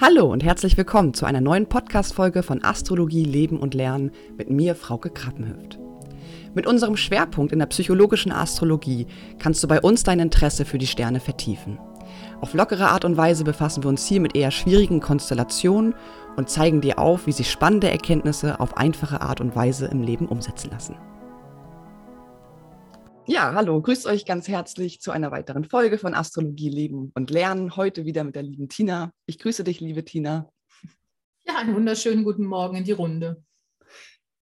Hallo und herzlich willkommen zu einer neuen Podcast-Folge von Astrologie, Leben und Lernen mit mir, Frauke Krappenhöft. Mit unserem Schwerpunkt in der psychologischen Astrologie kannst du bei uns dein Interesse für die Sterne vertiefen. Auf lockere Art und Weise befassen wir uns hier mit eher schwierigen Konstellationen und zeigen dir auf, wie sich spannende Erkenntnisse auf einfache Art und Weise im Leben umsetzen lassen. Ja, hallo, grüßt euch ganz herzlich zu einer weiteren Folge von Astrologie Leben und Lernen. Heute wieder mit der lieben Tina. Ich grüße dich, liebe Tina. Ja, einen wunderschönen guten Morgen in die Runde.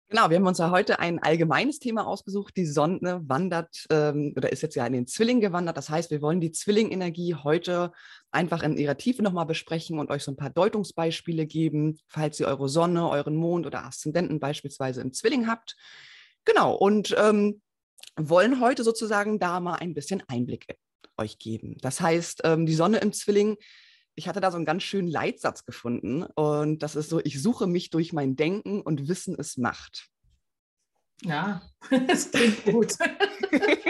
Genau, wir haben uns ja heute ein allgemeines Thema ausgesucht. Die Sonne wandert ähm, oder ist jetzt ja in den Zwilling gewandert. Das heißt, wir wollen die Zwillingenergie heute einfach in ihrer Tiefe nochmal besprechen und euch so ein paar Deutungsbeispiele geben, falls ihr eure Sonne, euren Mond oder Aszendenten beispielsweise im Zwilling habt. Genau, und ähm, wollen heute sozusagen da mal ein bisschen Einblick euch geben. Das heißt, ähm, die Sonne im Zwilling, ich hatte da so einen ganz schönen Leitsatz gefunden und das ist so, ich suche mich durch mein Denken und Wissen es Macht. Ja, das klingt gut.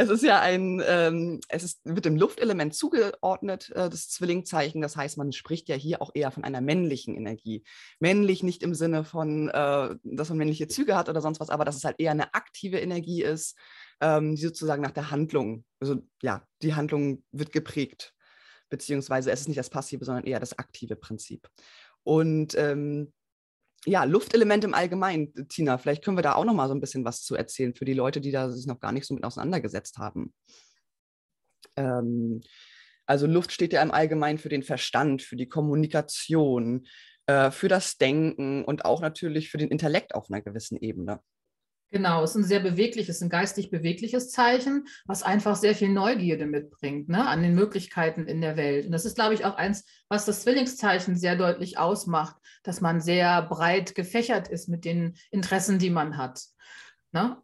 Es ist ja ein, ähm, es ist, wird dem Luftelement zugeordnet, äh, das Zwillingzeichen. Das heißt, man spricht ja hier auch eher von einer männlichen Energie. Männlich nicht im Sinne von, äh, dass man männliche Züge hat oder sonst was, aber dass es halt eher eine aktive Energie ist, ähm, die sozusagen nach der Handlung, also ja, die Handlung wird geprägt, beziehungsweise es ist nicht das passive, sondern eher das aktive Prinzip. Und ähm, ja, Luftelement im Allgemeinen, Tina, vielleicht können wir da auch noch mal so ein bisschen was zu erzählen für die Leute, die da sich noch gar nicht so mit auseinandergesetzt haben. Ähm, also Luft steht ja im Allgemeinen für den Verstand, für die Kommunikation, äh, für das Denken und auch natürlich für den Intellekt auf einer gewissen Ebene. Genau, es ist ein sehr bewegliches, ein geistig bewegliches Zeichen, was einfach sehr viel Neugierde mitbringt ne, an den Möglichkeiten in der Welt. Und das ist, glaube ich, auch eins, was das Zwillingszeichen sehr deutlich ausmacht, dass man sehr breit gefächert ist mit den Interessen, die man hat. Ne?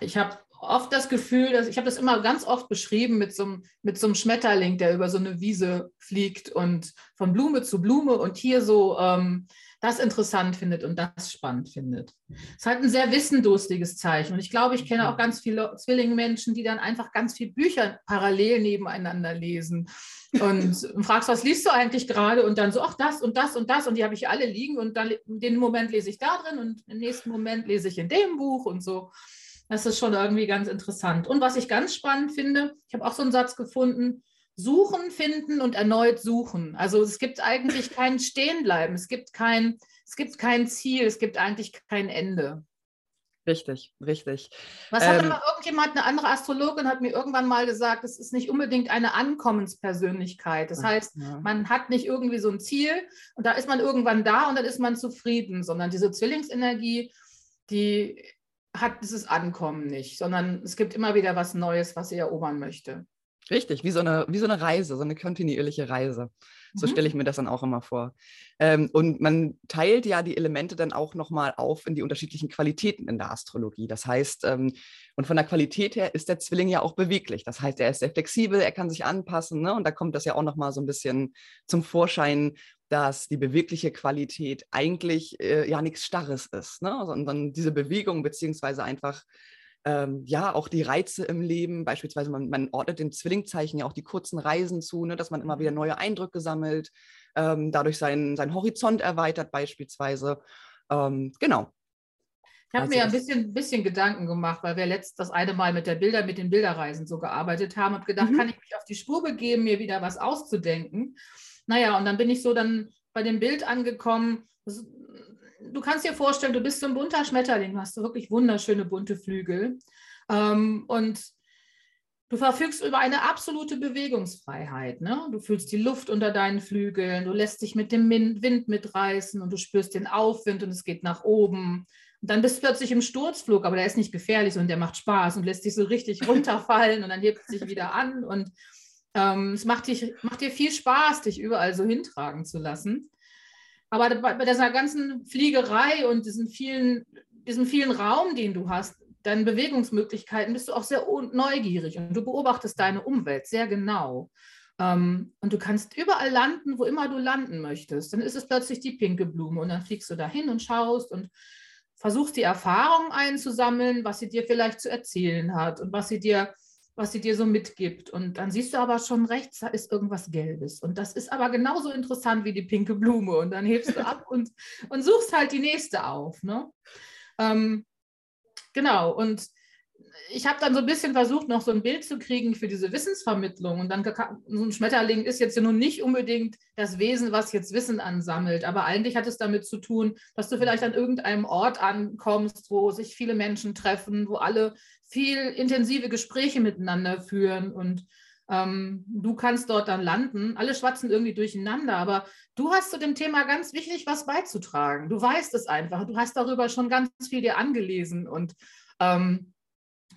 Ich habe oft das Gefühl, dass ich habe das immer ganz oft beschrieben mit so, einem, mit so einem Schmetterling, der über so eine Wiese fliegt und von Blume zu Blume und hier so ähm, das interessant findet und das spannend findet. Es ist halt ein sehr wissendurstiges Zeichen. Und ich glaube, ich kenne auch ganz viele Zwillingmenschen, die dann einfach ganz viele Bücher parallel nebeneinander lesen. Und fragst, was liest du eigentlich gerade? Und dann so, ach, das und das und das. Und die habe ich alle liegen. Und dann den Moment lese ich da drin und im nächsten Moment lese ich in dem Buch und so. Das ist schon irgendwie ganz interessant. Und was ich ganz spannend finde, ich habe auch so einen Satz gefunden, suchen, finden und erneut suchen. Also es gibt eigentlich kein Stehenbleiben, es gibt kein, es gibt kein Ziel, es gibt eigentlich kein Ende. Richtig, richtig. Was ähm, hat aber irgendjemand, eine andere Astrologin hat mir irgendwann mal gesagt, es ist nicht unbedingt eine Ankommenspersönlichkeit. Das heißt, ja. man hat nicht irgendwie so ein Ziel und da ist man irgendwann da und dann ist man zufrieden, sondern diese Zwillingsenergie, die hat dieses Ankommen nicht, sondern es gibt immer wieder was Neues, was sie erobern möchte. Richtig, wie so eine, wie so eine Reise, so eine kontinuierliche Reise. So mhm. stelle ich mir das dann auch immer vor. Ähm, und man teilt ja die Elemente dann auch nochmal auf in die unterschiedlichen Qualitäten in der Astrologie. Das heißt, ähm, und von der Qualität her ist der Zwilling ja auch beweglich. Das heißt, er ist sehr flexibel, er kann sich anpassen. Ne? Und da kommt das ja auch nochmal so ein bisschen zum Vorschein, dass die bewegliche Qualität eigentlich äh, ja nichts Starres ist, ne? sondern diese Bewegung beziehungsweise einfach ähm, ja, auch die Reize im Leben, beispielsweise man, man, ordnet den Zwillingzeichen ja auch die kurzen Reisen zu, ne, dass man immer wieder mhm. neue Eindrücke sammelt, ähm, dadurch seinen, seinen Horizont erweitert beispielsweise. Ähm, genau. Ich habe mir ein bisschen, bisschen Gedanken gemacht, weil wir letzt das eine Mal mit der Bilder, mit den Bilderreisen so gearbeitet haben und gedacht, mhm. kann ich mich auf die Spur begeben, mir wieder was auszudenken. Naja, und dann bin ich so dann bei dem Bild angekommen. Das, du kannst dir vorstellen, du bist so ein bunter Schmetterling, du hast so wirklich wunderschöne bunte Flügel. Ähm, und du verfügst über eine absolute Bewegungsfreiheit. Ne? Du fühlst die Luft unter deinen Flügeln, du lässt dich mit dem Wind mitreißen und du spürst den Aufwind und es geht nach oben. Und dann bist du plötzlich im Sturzflug, aber der ist nicht gefährlich und der macht Spaß und lässt dich so richtig runterfallen und dann hebt es sich wieder an. Und ähm, es macht, dich, macht dir viel Spaß, dich überall so hintragen zu lassen. Aber bei, dieser ganzen Fliegerei und diesen vielen, diesem vielen Raum, den du hast, deinen Bewegungsmöglichkeiten, bist du auch sehr neugierig und du beobachtest deine Umwelt sehr genau. Ähm, und du kannst überall landen, wo immer du landen möchtest. Dann ist es plötzlich die pinke Blume und dann fliegst du dahin und schaust und versuchst die Erfahrungen einzusammeln, was sie dir vielleicht zu erzählen hat und was sie dir was sie dir so mitgibt. Und dann siehst du aber schon rechts, da ist irgendwas Gelbes. Und das ist aber genauso interessant wie die pinke Blume. Und dann hebst du ab und, und suchst halt die nächste auf. Ne? Ähm, genau. Und ich habe dann so ein bisschen versucht, noch so ein Bild zu kriegen für diese Wissensvermittlung. Und dann so ein Schmetterling ist jetzt ja nun nicht unbedingt das Wesen, was jetzt Wissen ansammelt. Aber eigentlich hat es damit zu tun, dass du vielleicht an irgendeinem Ort ankommst, wo sich viele Menschen treffen, wo alle viel intensive Gespräche miteinander führen und ähm, du kannst dort dann landen. Alle schwatzen irgendwie durcheinander, aber du hast zu dem Thema ganz wichtig was beizutragen. Du weißt es einfach. Du hast darüber schon ganz viel dir angelesen und ähm,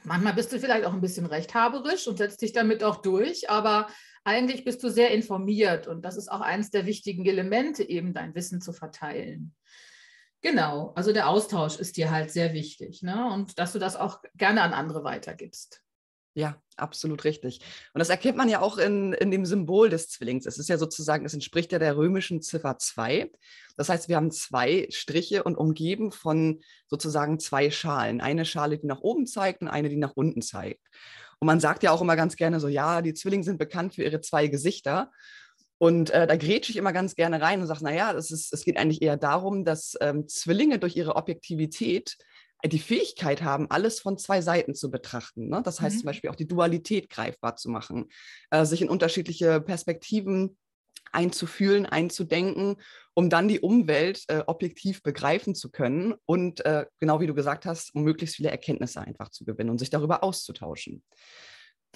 Manchmal bist du vielleicht auch ein bisschen rechthaberisch und setzt dich damit auch durch, aber eigentlich bist du sehr informiert und das ist auch eines der wichtigen Elemente, eben dein Wissen zu verteilen. Genau, also der Austausch ist dir halt sehr wichtig ne? und dass du das auch gerne an andere weitergibst. Ja, absolut richtig. Und das erkennt man ja auch in, in dem Symbol des Zwillings. Es ist ja sozusagen, es entspricht ja der römischen Ziffer 2. Das heißt, wir haben zwei Striche und umgeben von sozusagen zwei Schalen. Eine Schale, die nach oben zeigt und eine, die nach unten zeigt. Und man sagt ja auch immer ganz gerne so, ja, die Zwillinge sind bekannt für ihre zwei Gesichter. Und äh, da grätsche ich immer ganz gerne rein und sage, naja, es, geht eigentlich eher darum, dass ähm, Zwillinge durch ihre Objektivität die Fähigkeit haben, alles von zwei Seiten zu betrachten. Ne? Das heißt mhm. zum Beispiel auch die Dualität greifbar zu machen, äh, sich in unterschiedliche Perspektiven einzufühlen, einzudenken, um dann die Umwelt äh, objektiv begreifen zu können und äh, genau wie du gesagt hast, um möglichst viele Erkenntnisse einfach zu gewinnen und sich darüber auszutauschen.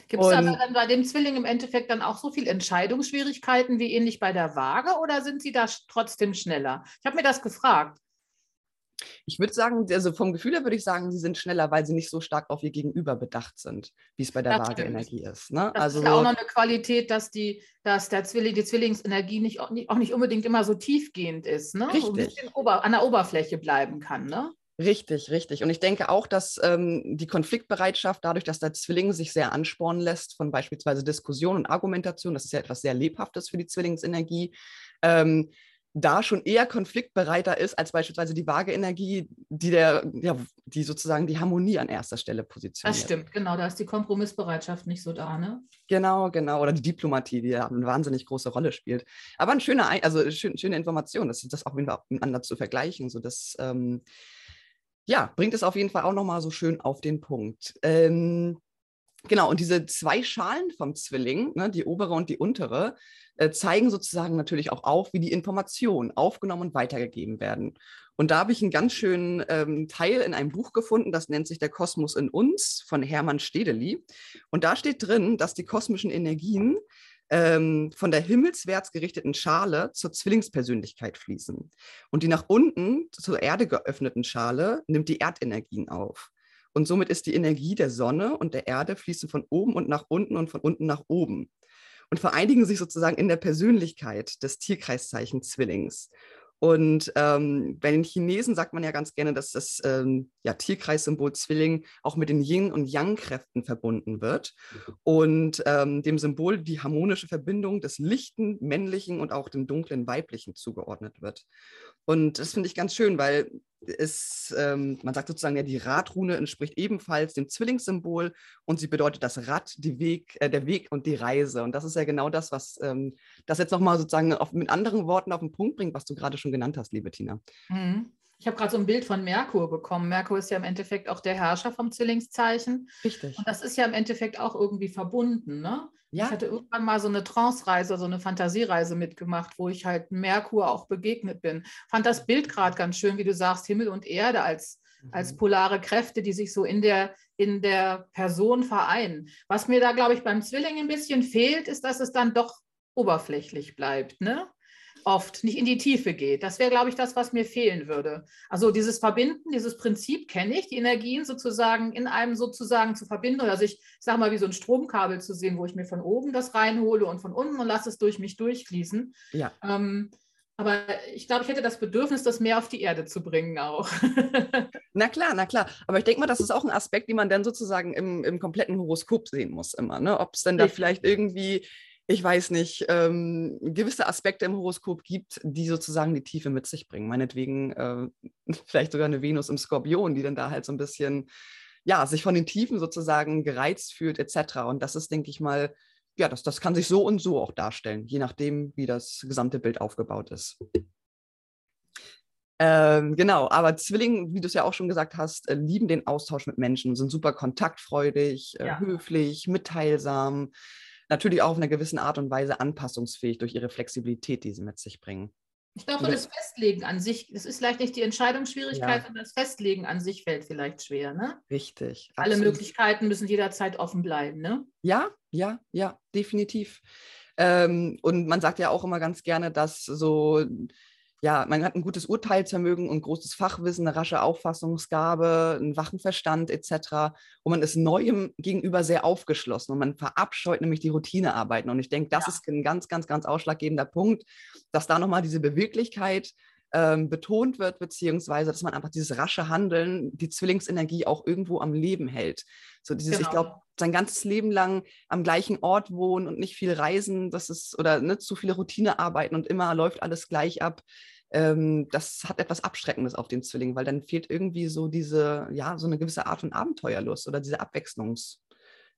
Gibt es aber dann bei dem Zwilling im Endeffekt dann auch so viel Entscheidungsschwierigkeiten wie ähnlich bei der Waage oder sind sie da trotzdem schneller? Ich habe mir das gefragt. Ich würde sagen, also vom Gefühl her würde ich sagen, sie sind schneller, weil sie nicht so stark auf ihr Gegenüber bedacht sind, wie es bei der Waage-Energie ist. Ne? Das also ist ja auch noch eine Qualität, dass, die, dass der Zwilling, die Zwillingsenergie nicht, auch nicht unbedingt immer so tiefgehend ist, ne? Richtig. So ein bisschen ober, an der Oberfläche bleiben kann. Ne? Richtig, richtig. Und ich denke auch, dass ähm, die Konfliktbereitschaft, dadurch, dass der Zwilling sich sehr anspornen lässt von beispielsweise Diskussion und Argumentation, das ist ja etwas sehr Lebhaftes für die Zwillingsenergie, ähm, da schon eher konfliktbereiter ist als beispielsweise die Waage-Energie, die der, ja, die sozusagen die Harmonie an erster Stelle positioniert. Das stimmt, genau, da ist die Kompromissbereitschaft nicht so da, ne? Genau, genau. Oder die Diplomatie, die ja eine wahnsinnig große Rolle spielt. Aber eine schöne, also schön, schöne Information, das, das auch miteinander zu vergleichen. So das ähm, ja, bringt es auf jeden Fall auch nochmal so schön auf den Punkt. Ähm, Genau, und diese zwei Schalen vom Zwilling, ne, die obere und die untere, äh, zeigen sozusagen natürlich auch auf, wie die Informationen aufgenommen und weitergegeben werden. Und da habe ich einen ganz schönen ähm, Teil in einem Buch gefunden, das nennt sich Der Kosmos in uns von Hermann Stedeli. Und da steht drin, dass die kosmischen Energien ähm, von der himmelswärts gerichteten Schale zur Zwillingspersönlichkeit fließen. Und die nach unten zur Erde geöffneten Schale nimmt die Erdenergien auf. Und somit ist die Energie der Sonne und der Erde fließen von oben und nach unten und von unten nach oben und vereinigen sich sozusagen in der Persönlichkeit des Tierkreiszeichen Zwillings. Und ähm, bei den Chinesen sagt man ja ganz gerne, dass das ähm, ja, Tierkreissymbol Zwilling auch mit den Yin- und Yang-Kräften verbunden wird und ähm, dem Symbol die harmonische Verbindung des lichten, männlichen und auch dem dunklen, weiblichen zugeordnet wird. Und das finde ich ganz schön, weil es, ähm, man sagt sozusagen, ja, die Radrune entspricht ebenfalls dem Zwillingssymbol und sie bedeutet das Rad, die Weg, äh, der Weg und die Reise. Und das ist ja genau das, was ähm, das jetzt nochmal sozusagen auf, mit anderen Worten auf den Punkt bringt, was du gerade schon genannt hast, liebe Tina. Mhm. Ich habe gerade so ein Bild von Merkur bekommen. Merkur ist ja im Endeffekt auch der Herrscher vom Zwillingszeichen. Richtig. Und das ist ja im Endeffekt auch irgendwie verbunden. Ne? Ja. Ich hatte irgendwann mal so eine Trance-Reise, so eine Fantasiereise mitgemacht, wo ich halt Merkur auch begegnet bin. Fand das Bild gerade ganz schön, wie du sagst, Himmel und Erde als, mhm. als polare Kräfte, die sich so in der, in der Person vereinen. Was mir da, glaube ich, beim Zwilling ein bisschen fehlt, ist, dass es dann doch oberflächlich bleibt. Ne? Oft nicht in die Tiefe geht. Das wäre, glaube ich, das, was mir fehlen würde. Also dieses Verbinden, dieses Prinzip kenne ich, die Energien sozusagen in einem sozusagen zu verbinden oder sich, ich sage mal, wie so ein Stromkabel zu sehen, wo ich mir von oben das reinhole und von unten und lasse es durch mich durchfließen. Ja. Ähm, aber ich glaube, ich hätte das Bedürfnis, das mehr auf die Erde zu bringen auch. na klar, na klar. Aber ich denke mal, das ist auch ein Aspekt, den man dann sozusagen im, im kompletten Horoskop sehen muss immer. Ne? Ob es denn da vielleicht irgendwie ich weiß nicht, ähm, gewisse Aspekte im Horoskop gibt, die sozusagen die Tiefe mit sich bringen. Meinetwegen äh, vielleicht sogar eine Venus im Skorpion, die dann da halt so ein bisschen ja, sich von den Tiefen sozusagen gereizt fühlt, etc. Und das ist, denke ich mal, ja, das, das kann sich so und so auch darstellen, je nachdem, wie das gesamte Bild aufgebaut ist. Ähm, genau, aber Zwillinge, wie du es ja auch schon gesagt hast, äh, lieben den Austausch mit Menschen, sind super kontaktfreudig, äh, ja. höflich, mitteilsam, natürlich auch auf einer gewissen Art und Weise anpassungsfähig durch ihre Flexibilität, die sie mit sich bringen. Ich glaube, das Festlegen an sich, das ist vielleicht nicht die Entscheidungsschwierigkeit, ja. sondern das Festlegen an sich fällt vielleicht schwer, ne? Richtig. Alle absolut. Möglichkeiten müssen jederzeit offen bleiben, ne? Ja, ja, ja, definitiv. Ähm, und man sagt ja auch immer ganz gerne, dass so ja, man hat ein gutes Urteilsvermögen und großes Fachwissen, eine rasche Auffassungsgabe, einen wachen Verstand etc. Und man ist Neuem gegenüber sehr aufgeschlossen und man verabscheut nämlich die Routinearbeiten. Und ich denke, das ja. ist ein ganz, ganz, ganz ausschlaggebender Punkt, dass da nochmal diese Beweglichkeit ähm, betont wird, beziehungsweise dass man einfach dieses rasche Handeln, die Zwillingsenergie auch irgendwo am Leben hält. So dieses, genau. ich glaube, sein ganzes Leben lang am gleichen Ort wohnen und nicht viel reisen, das ist, oder ne, zu viele Routinearbeiten und immer läuft alles gleich ab. Ähm, das hat etwas Abschreckendes auf den Zwilling, weil dann fehlt irgendwie so diese, ja, so eine gewisse Art von Abenteuerlust oder diese Abwechslungs-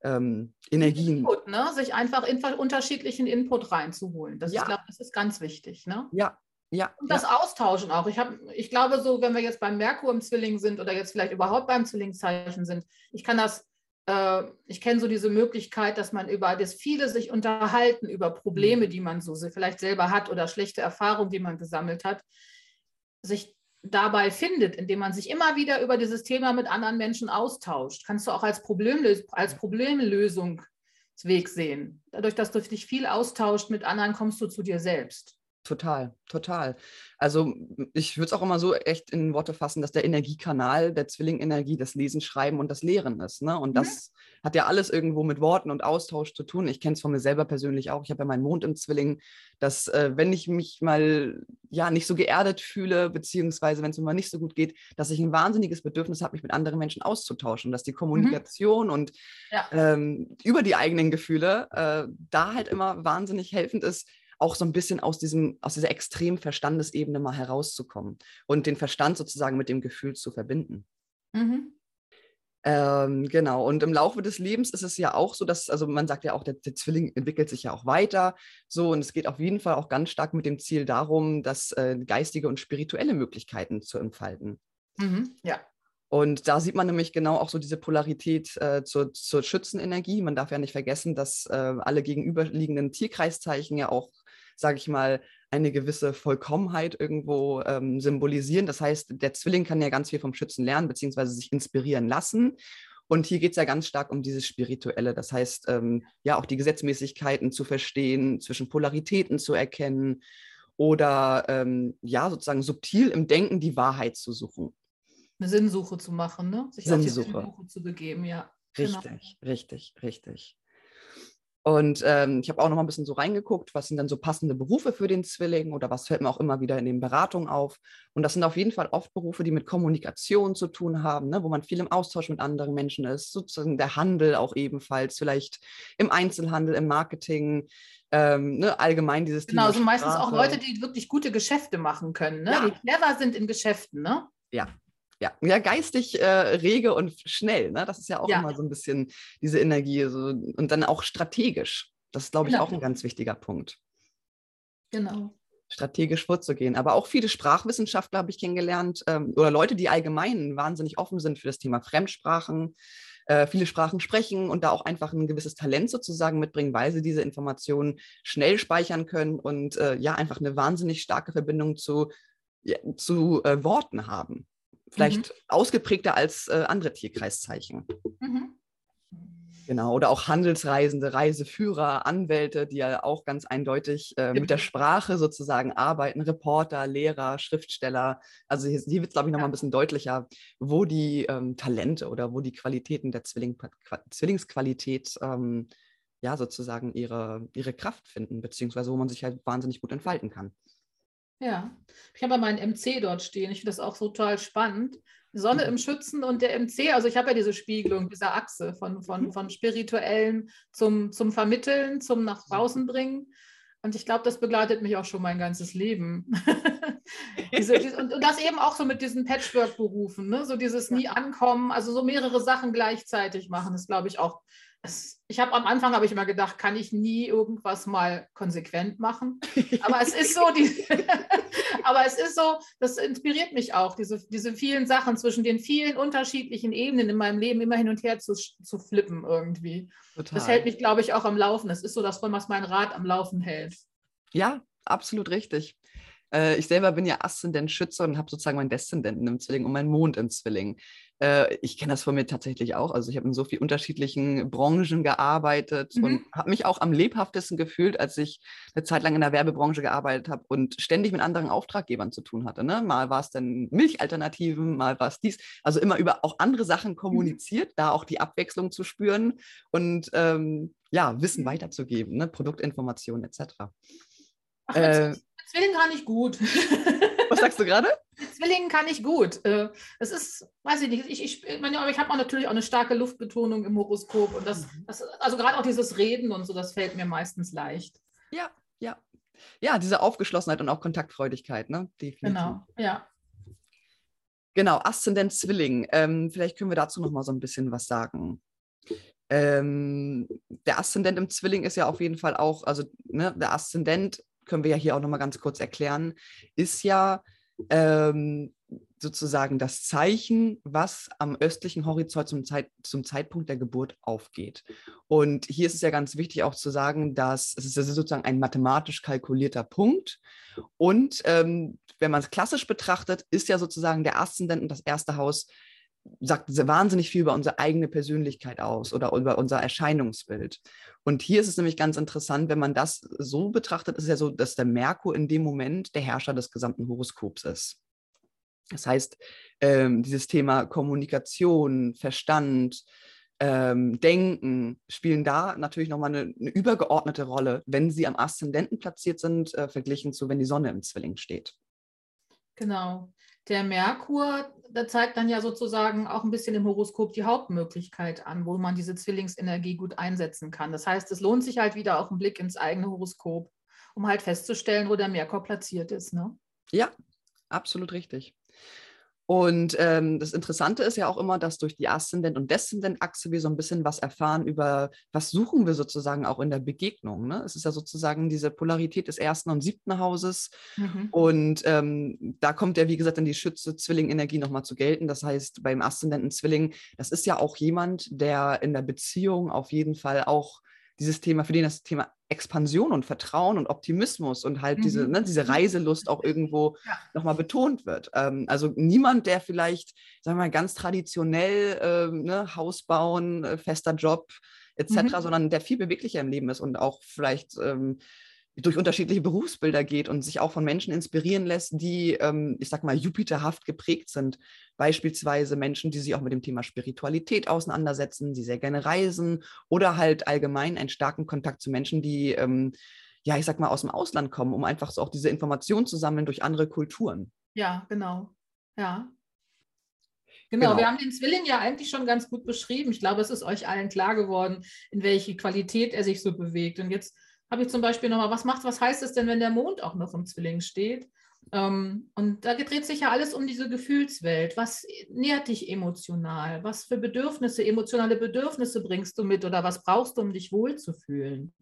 ähm, Energien. Input, ne? Sich einfach in unterschiedlichen Input reinzuholen. Das, ja. ist, glaub, das ist ganz wichtig. Ne? Ja, ja, und das ja. Austauschen auch. Ich, hab, ich glaube, so, wenn wir jetzt beim Merkur im Zwilling sind oder jetzt vielleicht überhaupt beim Zwillingszeichen sind, ich kann das, äh, ich kenne so diese Möglichkeit, dass man über das viele sich unterhalten, über Probleme, mhm. die man so vielleicht selber hat oder schlechte Erfahrungen, die man gesammelt hat, sich dabei findet, indem man sich immer wieder über dieses Thema mit anderen Menschen austauscht. Kannst du auch als, Problemlös als Problemlösungsweg sehen. Dadurch, dass du dich viel austauscht mit anderen, kommst du zu dir selbst. Total, total. Also ich würde es auch immer so echt in Worte fassen, dass der Energiekanal der Zwillingenergie das Lesen, Schreiben und das Lehren ist. Ne? Und mhm. das hat ja alles irgendwo mit Worten und Austausch zu tun. Ich kenne es von mir selber persönlich auch. Ich habe ja meinen Mond im Zwilling, dass äh, wenn ich mich mal ja nicht so geerdet fühle, beziehungsweise wenn es mir mal nicht so gut geht, dass ich ein wahnsinniges Bedürfnis habe, mich mit anderen Menschen auszutauschen, dass die mhm. Kommunikation mhm. und ja. ähm, über die eigenen Gefühle äh, da halt immer wahnsinnig helfend ist, auch so ein bisschen aus, diesem, aus dieser extremen Verstandesebene mal herauszukommen und den Verstand sozusagen mit dem Gefühl zu verbinden. Mhm. Ähm, genau, und im Laufe des Lebens ist es ja auch so, dass, also man sagt ja auch, der, der, Zwilling entwickelt sich ja auch weiter, so, und es geht auf jeden Fall auch ganz stark mit dem Ziel darum, dass äh, geistige und spirituelle Möglichkeiten zu entfalten. Mhm, ja. Und da sieht man nämlich genau auch so diese Polarität äh, zur, zur Schützenenergie. Man darf ja nicht vergessen, dass äh, alle gegenüberliegenden Tierkreiszeichen ja auch sage ich mal, eine gewisse Vollkommenheit irgendwo ähm, symbolisieren. Das heißt, der Zwilling kann ja ganz viel vom Schützen lernen, beziehungsweise sich inspirieren lassen. Und hier geht es ja ganz stark um dieses Spirituelle. Das heißt, ähm, ja, auch die Gesetzmäßigkeiten zu verstehen, zwischen Polaritäten zu erkennen oder ähm, ja, sozusagen subtil im Denken die Wahrheit zu suchen. Eine Sinnsuche zu machen, ne? Sich Sinnsuche. auf die Sinnsuche zu begeben, ja. Richtig, genau. richtig, richtig. Und ähm, ich habe auch noch mal ein bisschen so reingeguckt, was sind dann so passende Berufe für den Zwilling oder was fällt mir auch immer wieder in den Beratungen auf. Und das sind auf jeden Fall oft Berufe, die mit Kommunikation zu tun haben, ne, wo man viel im Austausch mit anderen Menschen ist, sozusagen der Handel auch ebenfalls, vielleicht im Einzelhandel, im Marketing, ähm, ne, allgemein dieses genau, Thema. Genau, so meistens auch Leute, die wirklich gute Geschäfte machen können, ne? Ja. die clever sind in Geschäften. Ne? Ja, ja, ja, geistig äh, rege und schnell. Ne? Das ist ja auch ja. immer so ein bisschen diese Energie. So, und dann auch strategisch. Das ist, glaube ich, genau. auch ein ganz wichtiger Punkt. Genau. Strategisch vorzugehen. Aber auch viele Sprachwissenschaftler habe ich kennengelernt ähm, oder Leute, die allgemein wahnsinnig offen sind für das Thema Fremdsprachen, äh, viele Sprachen sprechen und da auch einfach ein gewisses Talent sozusagen mitbringen, weil sie diese Informationen schnell speichern können und äh, ja, einfach eine wahnsinnig starke Verbindung zu, ja, zu äh, Worten haben vielleicht mhm. ausgeprägter als äh, andere Tierkreiszeichen. Mhm. Genau, oder auch Handelsreisende, Reiseführer, Anwälte, die ja auch ganz eindeutig äh, mit der Sprache sozusagen arbeiten, Reporter, Lehrer, Schriftsteller. Also hier, hier wird es, glaube ich, nochmal ja. ein bisschen deutlicher, wo die ähm, Talente oder wo die Qualitäten der Zwilling, Zwillingsqualität ähm, ja sozusagen ihre, ihre Kraft finden, beziehungsweise wo man sich halt wahnsinnig gut entfalten kann. Ja, ich habe ja meinen MC dort stehen. Ich finde das auch total spannend. Die Sonne mhm. im Schützen und der MC, also ich habe ja diese Spiegelung, diese Achse von, von, mhm. von spirituellen zum, zum Vermitteln, zum nach draußen bringen. Und ich glaube, das begleitet mich auch schon mein ganzes Leben. Diese, diese, und, und, das eben auch so mit diesen Patchwork-Berufen, ne? so dieses nie ankommen, also so mehrere Sachen gleichzeitig machen, ist, glaube ich, auch. Das, ich habe am Anfang habe ich immer gedacht, kann ich nie irgendwas mal konsequent machen. Aber es ist so, die, aber es ist so, das inspiriert mich auch, diese, diese vielen Sachen zwischen den vielen unterschiedlichen Ebenen in meinem Leben immer hin und her zu, zu flippen irgendwie. Total. Das hält mich, glaube ich, auch am Laufen. Das ist so das, was mein Rad am Laufen hält. Ja, absolut richtig. Äh, ich selber bin ja Aszendent Schütze und habe sozusagen meinen Deszendenten im Zwilling und meinen Mond im Zwilling. Äh, ich kenne das von mir tatsächlich auch. Also ich habe in so vielen unterschiedlichen Branchen gearbeitet mhm. und habe mich auch am lebhaftesten gefühlt, als ich eine Zeit lang in der Werbebranche gearbeitet habe und ständig mit anderen Auftraggebern zu tun hatte. Ne? Mal war es dann Milchalternativen, mal war es dies. Also immer über auch andere Sachen mhm. kommuniziert, mhm. da auch die Abwechslung zu spüren und ähm, ja, Wissen mhm. weiterzugeben, ne? Produktinformationen etc. Ach, äh, Zwilling kann ich gut. Was sagst du gerade? Zwillingen kann ich gut. Äh, es ist, weiß ich nicht, ich, ich, ich, ich habe natürlich auch eine starke Luftbetonung im Horoskop und das, mhm. das also gerade auch dieses Reden und so, das fällt mir meistens leicht. Ja, ja. Ja, diese Aufgeschlossenheit und auch Kontaktfreudigkeit, ne? Definitiv. Genau, ja. Genau, Aszendent Zwilling. Ähm, vielleicht können wir dazu noch mal so ein bisschen was sagen. Ähm, der Aszendent im Zwilling ist ja auf jeden Fall auch, also ne, der Aszendent können wir ja hier auch noch mal ganz kurz erklären, ist ja ähm, sozusagen das Zeichen, was am östlichen Horizont zum, Zeit, zum Zeitpunkt der Geburt aufgeht. Und hier ist es ja ganz wichtig auch zu sagen, dass es ist sozusagen ein mathematisch kalkulierter Punkt. Und ähm, wenn man es klassisch betrachtet, ist ja sozusagen der Aszendent und das erste Haus sagt wahnsinnig viel über unsere eigene Persönlichkeit aus oder über unser Erscheinungsbild. Und hier ist es nämlich ganz interessant, wenn man das so betrachtet, ist es ja so, dass der Merkur in dem Moment der Herrscher des gesamten Horoskops ist. Das heißt, ähm, dieses Thema Kommunikation, Verstand, ähm, Denken spielen da natürlich nochmal eine, eine übergeordnete Rolle, wenn sie am Aszendenten platziert sind, äh, verglichen zu, wenn die Sonne im Zwilling steht. Genau. Der Merkur, der zeigt dann ja sozusagen auch ein bisschen im Horoskop die Hauptmöglichkeit an, wo man diese Zwillingsenergie gut einsetzen kann. Das heißt, es lohnt sich halt wieder auch ein Blick ins eigene Horoskop, um halt festzustellen, wo der Merkur platziert ist. Ne? Ja, absolut richtig. Und ähm, das Interessante ist ja auch immer, dass durch die Aszendent- und Deszendent-Achse wir so ein bisschen was erfahren über, was suchen wir sozusagen auch in der Begegnung. Ne? Es ist ja sozusagen diese Polarität des ersten und siebten Hauses. Mhm. Und ähm, da kommt ja, wie gesagt, dann die Schütze-Zwilling-Energie nochmal zu gelten. Das heißt, beim Aszendenten-Zwilling, das ist ja auch jemand, der in der Beziehung auf jeden Fall auch dieses Thema, für den das Thema Expansion und Vertrauen und Optimismus und halt mhm. diese, ne, diese Reiselust auch irgendwo ja. nochmal betont wird. Ähm, also niemand, der vielleicht, sagen wir mal, ganz traditionell ähm, ne, Haus bauen, äh, fester Job etc., mhm. sondern der viel beweglicher im Leben ist und auch vielleicht ähm, durch unterschiedliche Berufsbilder geht und sich auch von Menschen inspirieren lässt, die, ähm, ich sag mal, Jupiterhaft geprägt sind. Beispielsweise Menschen, die sich auch mit dem Thema Spiritualität auseinandersetzen, die sehr gerne reisen oder halt allgemein einen starken Kontakt zu Menschen, die, ähm, ja, ich sag mal, aus dem Ausland kommen, um einfach so auch diese Informationen zu sammeln durch andere Kulturen. Ja, genau. Ja. Genau, genau, wir haben den Zwilling ja eigentlich schon ganz gut beschrieben. Ich glaube, es ist euch allen klar geworden, in welche Qualität er sich so bewegt. Und jetzt habe ich zum Beispiel nochmal, was macht, was heißt es denn, wenn der Mond auch noch im Zwilling steht? Ähm, und da dreht sich ja alles um diese Gefühlswelt. Was nährt dich emotional? Was für Bedürfnisse, emotionale Bedürfnisse bringst du mit oder was brauchst du, um dich wohlzufühlen?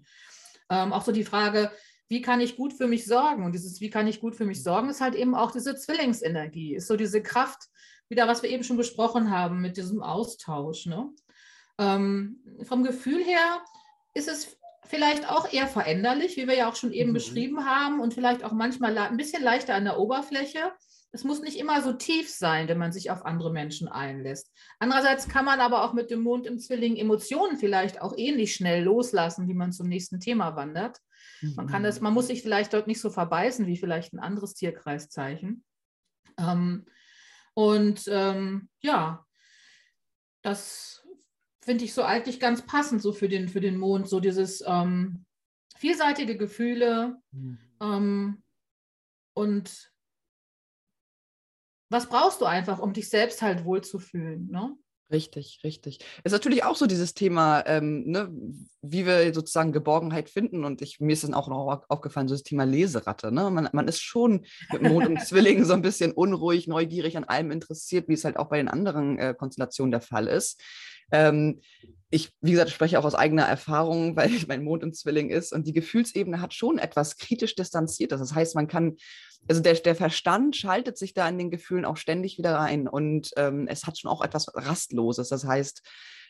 Ähm, auch so die Frage, wie kann ich gut für mich sorgen? Und dieses, wie kann ich gut für mich sorgen, ist halt eben auch diese Zwillingsenergie, ist so diese Kraft, wieder was wir eben schon besprochen haben mit diesem Austausch. Ne? Ähm, vom Gefühl her ist es vielleicht auch eher veränderlich, wie wir ja auch schon eben mhm. beschrieben haben und vielleicht auch manchmal ein bisschen leichter an der Oberfläche. Es muss nicht immer so tief sein, wenn man sich auf andere Menschen einlässt. Andererseits kann man aber auch mit dem Mond im Zwilling Emotionen vielleicht auch ähnlich schnell loslassen, wie man zum nächsten Thema wandert. Mhm. Man kann das, man muss sich vielleicht dort nicht so verbeißen wie vielleicht ein anderes Tierkreiszeichen. Ähm, und ähm, ja, das finde ich so eigentlich ganz passend so für den, für den Mond, so dieses ähm, vielseitige Gefühle mhm. ähm, und was brauchst du einfach, um dich selbst halt wohlzufühlen, ne? Richtig, richtig. Ist natürlich auch so dieses Thema, ähm, ne, wie wir sozusagen Geborgenheit finden. Und ich, mir ist dann auch noch aufgefallen, so das Thema Leseratte. Ne? Man, man ist schon mit Mond und Zwilling so ein bisschen unruhig, neugierig, an allem interessiert, wie es halt auch bei den anderen äh, Konstellationen der Fall ist. Ähm, ich, wie gesagt, spreche auch aus eigener Erfahrung, weil mein Mond im Zwilling ist und die Gefühlsebene hat schon etwas kritisch distanziertes. Das heißt, man kann also der, der Verstand schaltet sich da in den Gefühlen auch ständig wieder rein und ähm, es hat schon auch etwas Rastloses. Das heißt,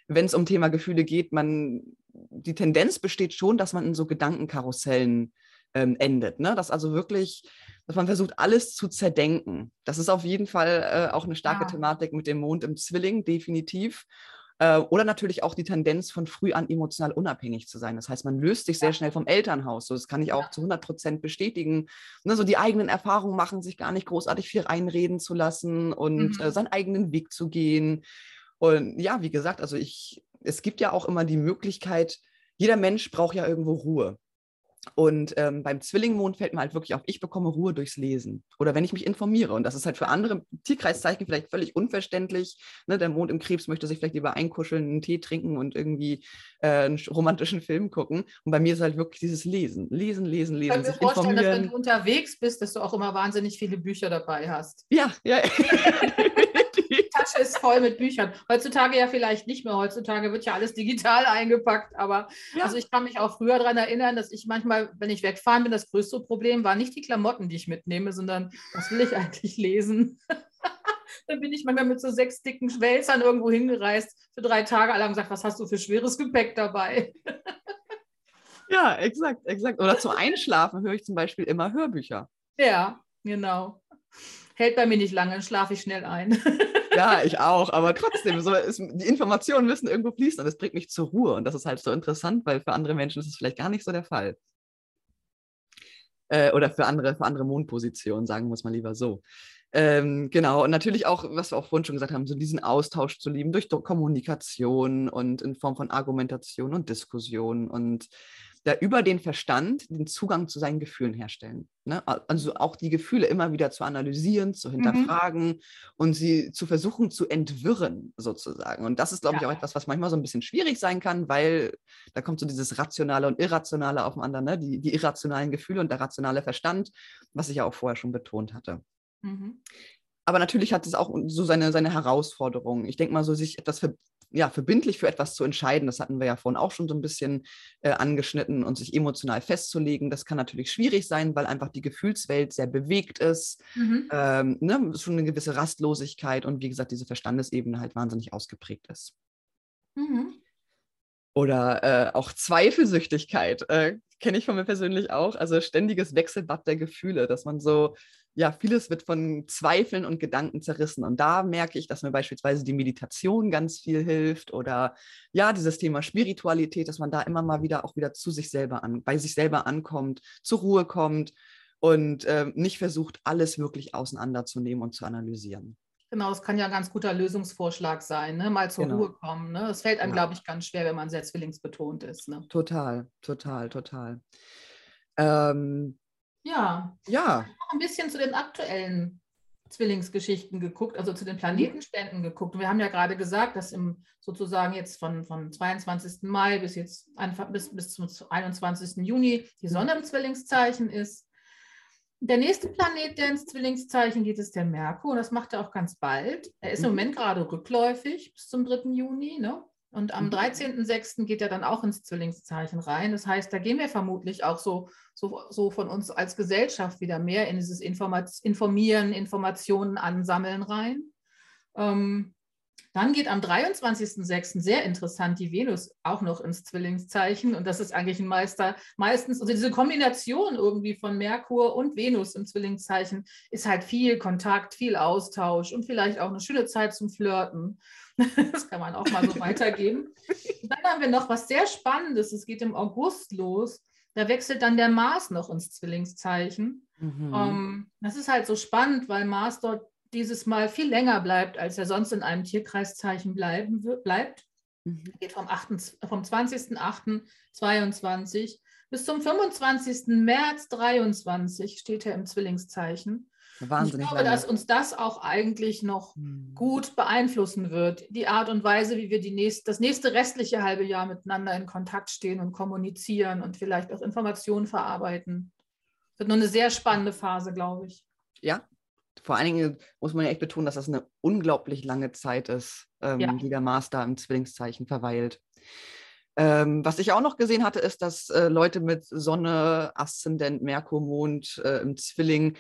wenn es um Thema Gefühle geht, man, die Tendenz besteht schon, dass man in so Gedankenkarussellen ähm, endet. Ne? Dass also wirklich, dass man versucht, alles zu zerdenken. Das ist auf jeden Fall äh, auch eine starke ja. Thematik mit dem Mond im Zwilling, definitiv. Äh, oder natürlich auch die Tendenz, von früh an emotional unabhängig zu sein. Das heißt, man löst sich sehr schnell vom Elternhaus. So, das kann ich auch zu 100 Prozent bestätigen. Ne, so die eigenen Erfahrungen machen, sich gar nicht großartig viel reinreden zu lassen und äh, mhm. äh, seinen eigenen Weg zu gehen. Und ja, wie gesagt, also ich, es gibt ja auch immer die Möglichkeit, jeder Mensch braucht ja irgendwo Ruhe. Und ähm, beim Zwillingmond fällt mir halt wirklich auf, ich bekomme Ruhe durchs Lesen oder wenn ich mich informiere. Und das ist halt für andere Tierkreiszeichen vielleicht völlig unverständlich. Ne? Der Mond im Krebs möchte sich vielleicht lieber einkuscheln, einen Tee trinken und irgendwie äh, einen romantischen Film gucken. Und bei mir ist halt wirklich dieses Lesen, Lesen, Lesen, Lesen. Ich kann mir vorstellen, dass wenn du unterwegs bist, dass du auch immer wahnsinnig viele Bücher dabei hast. Ja, ja. Tasche ist voll mit Büchern. Heutzutage ja vielleicht nicht mehr. Heutzutage wird ja alles digital eingepackt. Aber ja. also ich kann mich auch früher daran erinnern, dass ich manchmal, wenn ich wegfahren bin, das größte Problem war nicht die Klamotten, die ich mitnehme, sondern was will ich eigentlich lesen? Dann bin ich manchmal mit so sechs dicken Schwälzern irgendwo hingereist für drei Tage. Alle haben gesagt, was hast du für schweres Gepäck dabei? Ja, exakt, exakt. Oder zum Einschlafen höre ich zum Beispiel immer Hörbücher. Ja, genau. Hält bei mir nicht lange, dann schlafe ich schnell ein. Ja, ich auch, aber trotzdem, so ist, die Informationen müssen irgendwo fließen und das bringt mich zur Ruhe. Und das ist halt so interessant, weil für andere Menschen ist es vielleicht gar nicht so der Fall. Äh, oder für andere, für andere Mondpositionen, sagen es mal lieber so. Ähm, genau, und natürlich auch, was wir auch vorhin schon gesagt haben, so diesen Austausch zu lieben durch Kommunikation und in Form von Argumentation und Diskussion und da über den Verstand den Zugang zu seinen Gefühlen herstellen. Ne? Also auch die Gefühle immer wieder zu analysieren, zu mhm. hinterfragen mhm. und sie zu versuchen zu entwirren, sozusagen. Und das ist, glaube ja. ich, auch etwas, was manchmal so ein bisschen schwierig sein kann, weil da kommt so dieses Rationale und Irrationale aufeinander, ne? die, die irrationalen Gefühle und der rationale Verstand, was ich ja auch vorher schon betont hatte. Mhm. Aber natürlich hat es auch so seine, seine Herausforderungen. Ich denke mal, so sich etwas für, ja, verbindlich für etwas zu entscheiden, das hatten wir ja vorhin auch schon so ein bisschen äh, angeschnitten und sich emotional festzulegen, das kann natürlich schwierig sein, weil einfach die Gefühlswelt sehr bewegt ist, mhm. ähm, ne, schon eine gewisse Rastlosigkeit und wie gesagt, diese Verstandesebene halt wahnsinnig ausgeprägt ist. Mhm. Oder äh, auch Zweifelsüchtigkeit, äh, kenne ich von mir persönlich auch. Also ständiges Wechselbad der Gefühle, dass man so ja, vieles wird von Zweifeln und Gedanken zerrissen. Und da merke ich, dass mir beispielsweise die Meditation ganz viel hilft oder ja, dieses Thema Spiritualität, dass man da immer mal wieder auch wieder zu sich selber an, bei sich selber ankommt, zur Ruhe kommt und äh, nicht versucht, alles wirklich auseinanderzunehmen und zu analysieren. Genau, es kann ja ein ganz guter Lösungsvorschlag sein, ne? mal zur genau. Ruhe kommen. Ne? Das fällt einem, ja. glaube ich, ganz schwer, wenn man sehr zwillingsbetont ist. Ne? Total, total, total. Ähm, ja. Ja. Ich habe ein bisschen zu den aktuellen Zwillingsgeschichten geguckt, also zu den Planetenständen geguckt. wir haben ja gerade gesagt, dass im sozusagen jetzt von, von 22. Mai bis jetzt einfach bis, bis zum 21. Juni die Sonne im Zwillingszeichen ist. Der nächste Planet, der ins Zwillingszeichen geht, ist der Merkur. Das macht er auch ganz bald. Er ist im mhm. Moment gerade rückläufig bis zum 3. Juni. Ne? Und am 13.06. Mhm. geht er dann auch ins Zwillingszeichen rein. Das heißt, da gehen wir vermutlich auch so, so, so von uns als Gesellschaft wieder mehr in dieses Informat Informieren, Informationen ansammeln rein. Ähm, dann geht am 23.06. sehr interessant die Venus auch noch ins Zwillingszeichen. Und das ist eigentlich ein Meister, meistens, also diese Kombination irgendwie von Merkur und Venus im Zwillingszeichen ist halt viel Kontakt, viel Austausch und vielleicht auch eine schöne Zeit zum Flirten. Das kann man auch mal so weitergeben. Und dann haben wir noch was sehr Spannendes. Es geht im August los. Da wechselt dann der Mars noch ins Zwillingszeichen. Mhm. Um, ähm, das ist halt so spannend, weil Mars dort dieses Mal viel länger bleibt, als er sonst in einem Tierkreiszeichen bleiben, bleibt. Mhm. Geht vom, vom 20.08.22 bis zum 25. März 23 steht er im Zwillingszeichen. Wahnsinnig ich glaube, lange. dass uns das auch eigentlich noch hm. gut beeinflussen wird. Die Art und Weise, wie wir die nächst, das nächste restliche halbe Jahr miteinander in Kontakt stehen und kommunizieren und vielleicht auch Informationen verarbeiten. Wird nur eine sehr spannende Phase, glaube ich. Ja, vor allen Dingen muss man ja echt betonen, dass das eine unglaublich lange Zeit ist, ähm, ja. die der Master im Zwillingszeichen verweilt. Ähm, was ich auch noch gesehen hatte, ist, dass äh, Leute mit Sonne, Aszendent, Merkur, Mond äh, im Zwilling,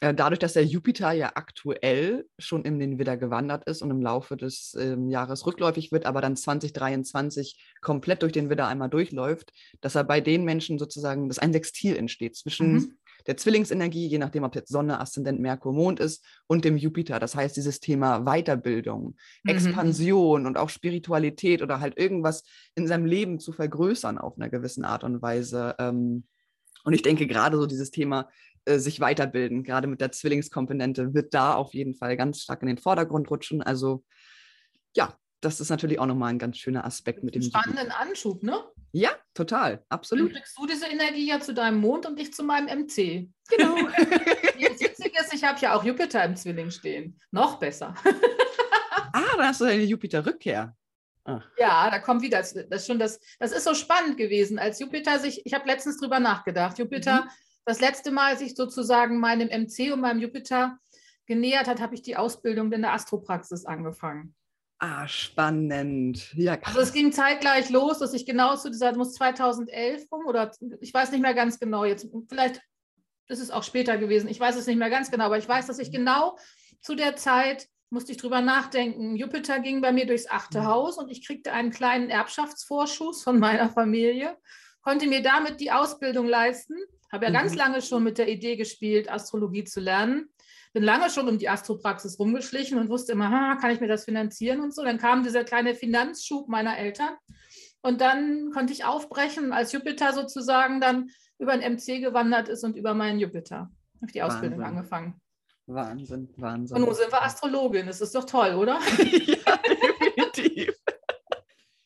äh, dadurch, dass der Jupiter ja aktuell schon in den Widder gewandert ist und im Laufe des ähm, Jahres rückläufig wird, aber dann 2023 komplett durch den Widder einmal durchläuft, dass er bei den Menschen sozusagen, dass ein Sextil entsteht zwischen mhm der Zwillingsenergie, je nachdem, ob jetzt Sonne, Aszendent, Merkur, Mond ist, und dem Jupiter. Das heißt, dieses Thema Weiterbildung, mhm. Expansion und auch Spiritualität oder halt irgendwas in seinem Leben zu vergrößern auf einer gewissen Art und Weise. Ähm, und ich denke gerade so dieses Thema äh, sich weiterbilden, gerade mit der Zwillingskomponente, wird da auf jeden Fall ganz stark in den Vordergrund rutschen. Also ja, das ist natürlich auch nochmal ein ganz schöner Aspekt mit dem. Spannenden Anschub, ne? Ja, total, absolut. Dann kriegst du diese Energie ja zu deinem Mond und ich zu meinem MC. Genau. das Witzige ist, ich habe ja auch Jupiter im Zwilling stehen. Noch besser. ah, dann hast du eine Jupiter-Rückkehr. Ja, da kommt wieder, das, das, schon das, das ist so spannend gewesen, als Jupiter sich, ich habe letztens drüber nachgedacht, Jupiter, mhm. das letzte Mal sich sozusagen meinem MC und meinem Jupiter genähert hat, habe ich die Ausbildung in der Astropraxis angefangen. Ah, spannend. Ja, Also es ging zeitgleich los, dass ich genau zu dieser, muss 2011 rum oder ich weiß nicht mehr ganz genau jetzt, vielleicht ist es auch später gewesen, ich weiß es nicht mehr ganz genau, aber ich weiß, dass ich genau zu der Zeit musste ich drüber nachdenken. Jupiter ging bei mir durchs achte mhm. Haus und ich kriegte einen kleinen Erbschaftsvorschuss von meiner Familie, konnte mir damit die Ausbildung leisten, habe ja mhm. ganz lange schon mit der Idee gespielt, Astrologie zu lernen bin lange schon um die Astropraxis rumgeschlichen und wusste immer, ha, kann ich mir das finanzieren und so. Dann kam dieser kleine Finanzschub meiner Eltern und dann konnte ich aufbrechen, als Jupiter sozusagen dann über ein MC gewandert ist und über meinen Jupiter. Habe die Ausbildung Wahnsinn. angefangen. Wahnsinn, Wahnsinn. Und nun sind wir Astrologin. Das ist doch toll, oder? ja, definitiv.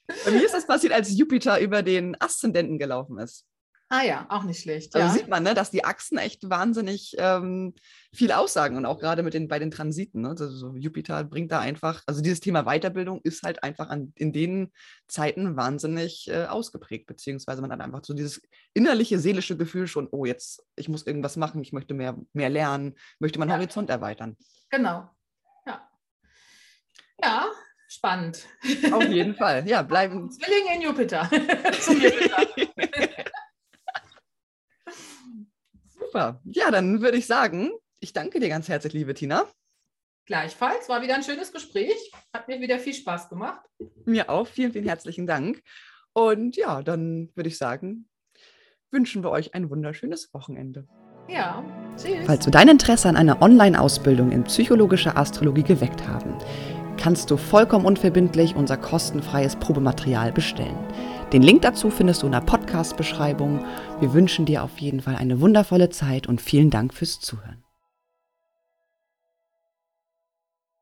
Bei mir ist das passiert, als Jupiter über den Aszendenten gelaufen ist. Ah ja, auch nicht schlecht. Also ja. sieht man, ne, dass die Achsen echt wahnsinnig ähm, viel aussagen und auch gerade mit den, bei den Transiten. Ne? Also so Jupiter bringt da einfach, also dieses Thema Weiterbildung ist halt einfach an, in den Zeiten wahnsinnig äh, ausgeprägt, beziehungsweise man hat einfach so dieses innerliche, seelische Gefühl schon, oh, jetzt, ich muss irgendwas machen, ich möchte mehr, mehr lernen, möchte meinen ja. Horizont erweitern. Genau. Ja. Ja, spannend. Auf jeden Fall. Ja, bleiben. Zwilling in Jupiter. Zum Jupiter. Super. Ja, dann würde ich sagen, ich danke dir ganz herzlich, liebe Tina. Gleichfalls, war wieder ein schönes Gespräch. Hat mir wieder viel Spaß gemacht. Mir auch. Vielen, vielen herzlichen Dank. Und ja, dann würde ich sagen, wünschen wir euch ein wunderschönes Wochenende. Ja, tschüss. Falls wir dein Interesse an einer Online-Ausbildung in psychologischer Astrologie geweckt haben, kannst du vollkommen unverbindlich unser kostenfreies Probematerial bestellen. Den Link dazu findest du in der Podcast-Beschreibung. Wir wünschen dir auf jeden Fall eine wundervolle Zeit und vielen Dank fürs Zuhören.